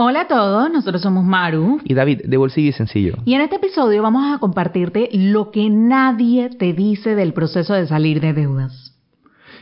Hola a todos, nosotros somos Maru y David de Bolsillo y Sencillo. Y en este episodio vamos a compartirte lo que nadie te dice del proceso de salir de deudas.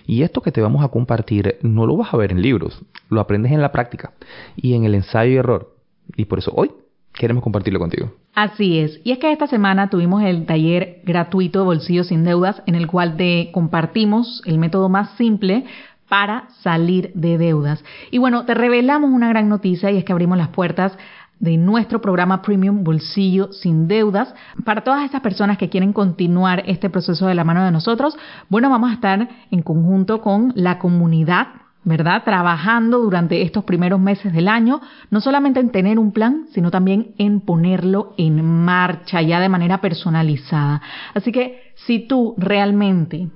Y esto que te vamos a compartir no lo vas a ver en libros, lo aprendes en la práctica y en el ensayo y error. Y por eso hoy queremos compartirlo contigo. Así es, y es que esta semana tuvimos el taller gratuito Bolsillo sin Deudas en el cual te compartimos el método más simple para salir de deudas. Y bueno, te revelamos una gran noticia y es que abrimos las puertas de nuestro programa Premium Bolsillo sin deudas. Para todas estas personas que quieren continuar este proceso de la mano de nosotros, bueno, vamos a estar en conjunto con la comunidad ¿verdad? Trabajando durante estos primeros meses del año, no solamente en tener un plan, sino también en ponerlo en marcha ya de manera personalizada. Así que si tú realmente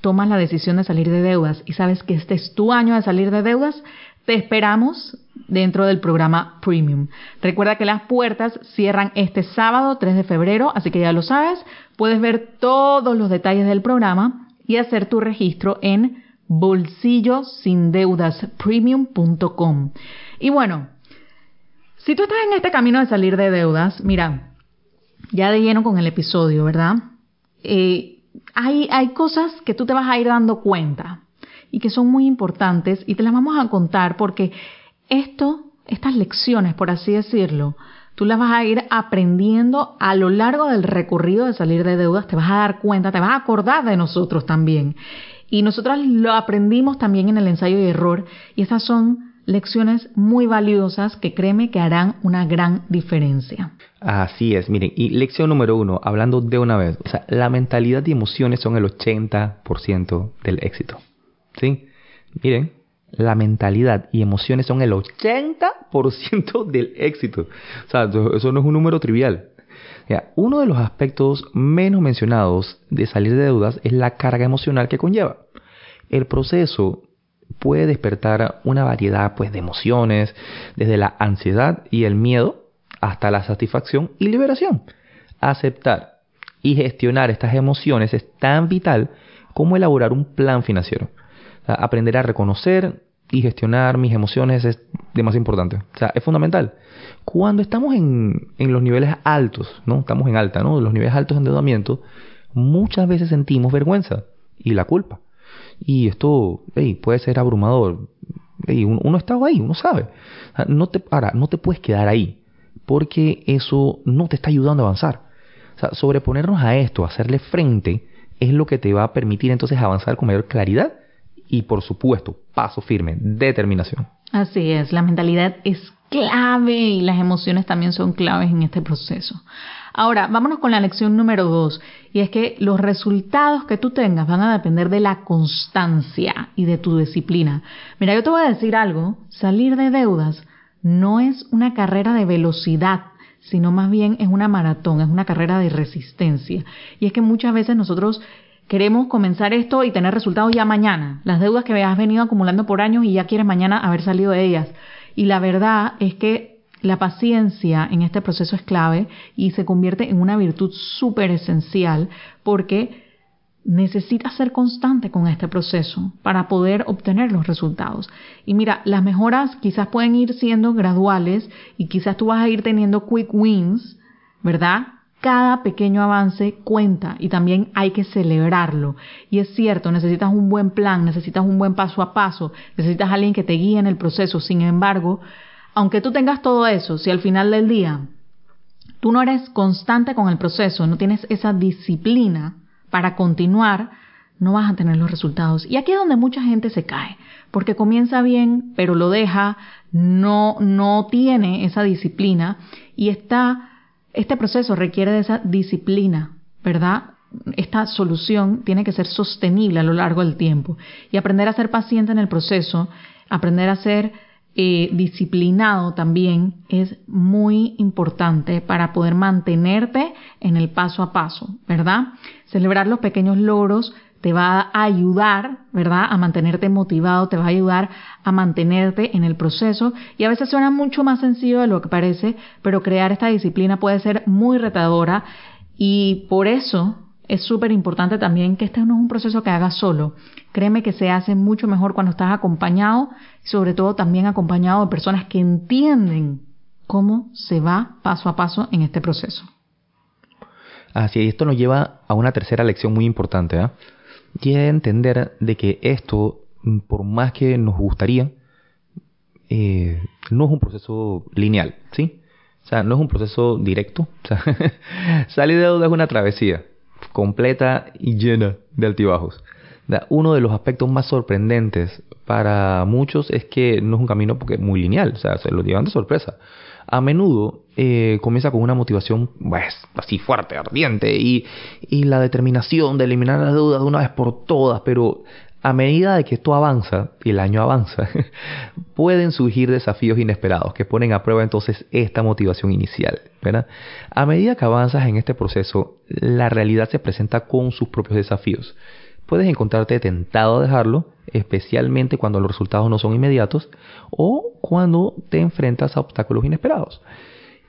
tomas la decisión de salir de deudas y sabes que este es tu año de salir de deudas, te esperamos dentro del programa Premium. Recuerda que las puertas cierran este sábado 3 de febrero, así que ya lo sabes, puedes ver todos los detalles del programa y hacer tu registro en bolsillosindeudaspremium.com. Y bueno, si tú estás en este camino de salir de deudas, mira, ya de lleno con el episodio, ¿verdad? Eh, hay, hay cosas que tú te vas a ir dando cuenta y que son muy importantes y te las vamos a contar porque esto, estas lecciones, por así decirlo, tú las vas a ir aprendiendo a lo largo del recorrido de salir de deudas, te vas a dar cuenta, te vas a acordar de nosotros también. Y nosotros lo aprendimos también en el ensayo y error y estas son lecciones muy valiosas que créeme que harán una gran diferencia. Así es, miren, y lección número uno, hablando de una vez, o sea, la mentalidad y emociones son el 80% del éxito. ¿Sí? Miren, la mentalidad y emociones son el 80% del éxito. O sea, eso no es un número trivial. uno de los aspectos menos mencionados de salir de deudas es la carga emocional que conlleva. El proceso puede despertar una variedad pues, de emociones, desde la ansiedad y el miedo hasta la satisfacción y liberación. Aceptar y gestionar estas emociones es tan vital como elaborar un plan financiero. aprender a reconocer y gestionar mis emociones es demasiado importante. O sea, es fundamental. Cuando estamos en, en los niveles altos, ¿no? Estamos en alta, ¿no? Los niveles altos de endeudamiento, muchas veces sentimos vergüenza y la culpa. Y esto puede ser abrumador. uno, uno, está ahí, uno sabe. No te, ahora, no te puedes quedar ahí, porque eso no te está ayudando a avanzar. O sea, sobreponernos a esto, hacerle frente, es lo que te va a permitir entonces avanzar con mayor claridad y, por supuesto, paso firme, determinación. Así es, la mentalidad es clave y las emociones también son claves en este proceso. Ahora, vámonos con la lección número dos, y es que los resultados que tú tengas van a depender de la constancia y de tu disciplina. Mira, yo te voy a decir algo, salir de deudas no es una carrera de velocidad, sino más bien es una maratón, es una carrera de resistencia. Y es que muchas veces nosotros queremos comenzar esto y tener resultados ya mañana. Las deudas que has venido acumulando por años y ya quieres mañana haber salido de ellas. Y la verdad es que la paciencia en este proceso es clave y se convierte en una virtud súper esencial porque necesitas ser constante con este proceso para poder obtener los resultados. Y mira, las mejoras quizás pueden ir siendo graduales y quizás tú vas a ir teniendo quick wins, ¿verdad? Cada pequeño avance cuenta y también hay que celebrarlo. Y es cierto, necesitas un buen plan, necesitas un buen paso a paso, necesitas alguien que te guíe en el proceso. Sin embargo, aunque tú tengas todo eso, si al final del día tú no eres constante con el proceso, no tienes esa disciplina para continuar, no vas a tener los resultados. Y aquí es donde mucha gente se cae, porque comienza bien, pero lo deja, no, no tiene esa disciplina y está, este proceso requiere de esa disciplina, ¿verdad? Esta solución tiene que ser sostenible a lo largo del tiempo y aprender a ser paciente en el proceso, aprender a ser eh, disciplinado también es muy importante para poder mantenerte en el paso a paso, ¿verdad? Celebrar los pequeños logros te va a ayudar, ¿verdad? A mantenerte motivado, te va a ayudar a mantenerte en el proceso y a veces suena mucho más sencillo de lo que parece, pero crear esta disciplina puede ser muy retadora y por eso es súper importante también que este no es un proceso que hagas solo. Créeme que se hace mucho mejor cuando estás acompañado sobre todo también acompañado de personas que entienden cómo se va paso a paso en este proceso. Así, y esto nos lleva a una tercera lección muy importante, ¿eh? Y es entender de que esto, por más que nos gustaría, eh, no es un proceso lineal, ¿sí? O sea, no es un proceso directo. O sea, salir de deuda es una travesía completa y llena de altibajos. Uno de los aspectos más sorprendentes para muchos es que no es un camino muy lineal, o sea, se lo llevan de sorpresa. A menudo eh, comienza con una motivación pues, así fuerte, ardiente y, la determinación de eliminar las deudas de una vez por todas, pero a medida de que esto avanza y el año avanza, pueden surgir desafíos inesperados que ponen a prueba entonces esta motivación inicial. ¿verdad? A medida que avanzas en este proceso, la realidad se presenta con sus propios desafíos. Puedes encontrarte tentado a dejarlo, especialmente cuando los resultados no son inmediatos o cuando te enfrentas a obstáculos inesperados.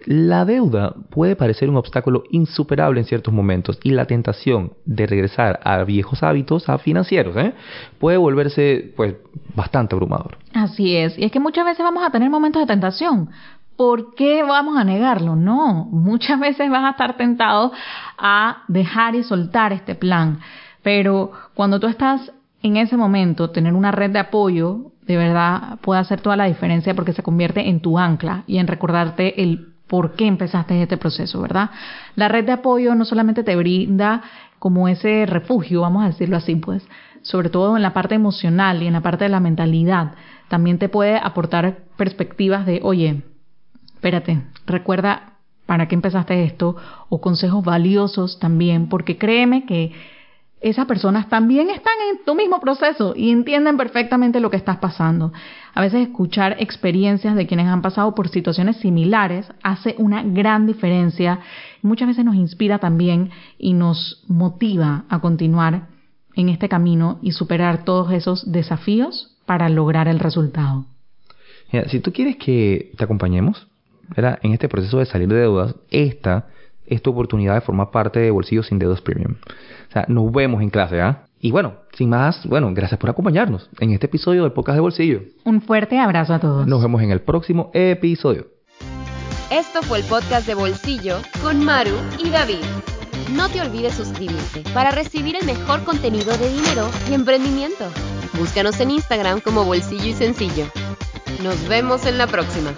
La deuda puede parecer un obstáculo insuperable en ciertos momentos y la tentación de regresar a viejos hábitos a financieros ¿eh? puede volverse pues bastante abrumador. Así es, y es que muchas veces vamos a tener momentos de tentación. ¿Por qué vamos a negarlo? No, muchas veces vas a estar tentado a dejar y soltar este plan. Pero cuando tú estás en ese momento, tener una red de apoyo de verdad puede hacer toda la diferencia porque se convierte en tu ancla y en recordarte el por qué empezaste este proceso, ¿verdad? La red de apoyo no solamente te brinda como ese refugio, vamos a decirlo así, pues, sobre todo en la parte emocional y en la parte de la mentalidad, también te puede aportar perspectivas de, oye, espérate, recuerda para qué empezaste esto, o consejos valiosos también, porque créeme que esas personas también están en tu mismo proceso y entienden perfectamente lo que estás pasando. A veces escuchar experiencias de quienes han pasado por situaciones similares hace una gran diferencia. Muchas veces nos inspira también y nos motiva a continuar en este camino y superar todos esos desafíos para lograr el resultado. si tú quieres que te acompañemos en este proceso de salir de deudas, esta es tu oportunidad de formar parte de Bolsillos sin Deudas Premium. O sea, nos vemos en clase, ¿ah? Y bueno, sin más, bueno, gracias por acompañarnos en este episodio del Podcast de Bolsillo. Un fuerte abrazo a todos. Nos vemos en el próximo episodio. Esto fue el podcast de Bolsillo con Maru y David. No te olvides suscribirte para recibir el mejor contenido de dinero y emprendimiento. Búscanos en Instagram como Bolsillo y Sencillo. Nos vemos en la próxima.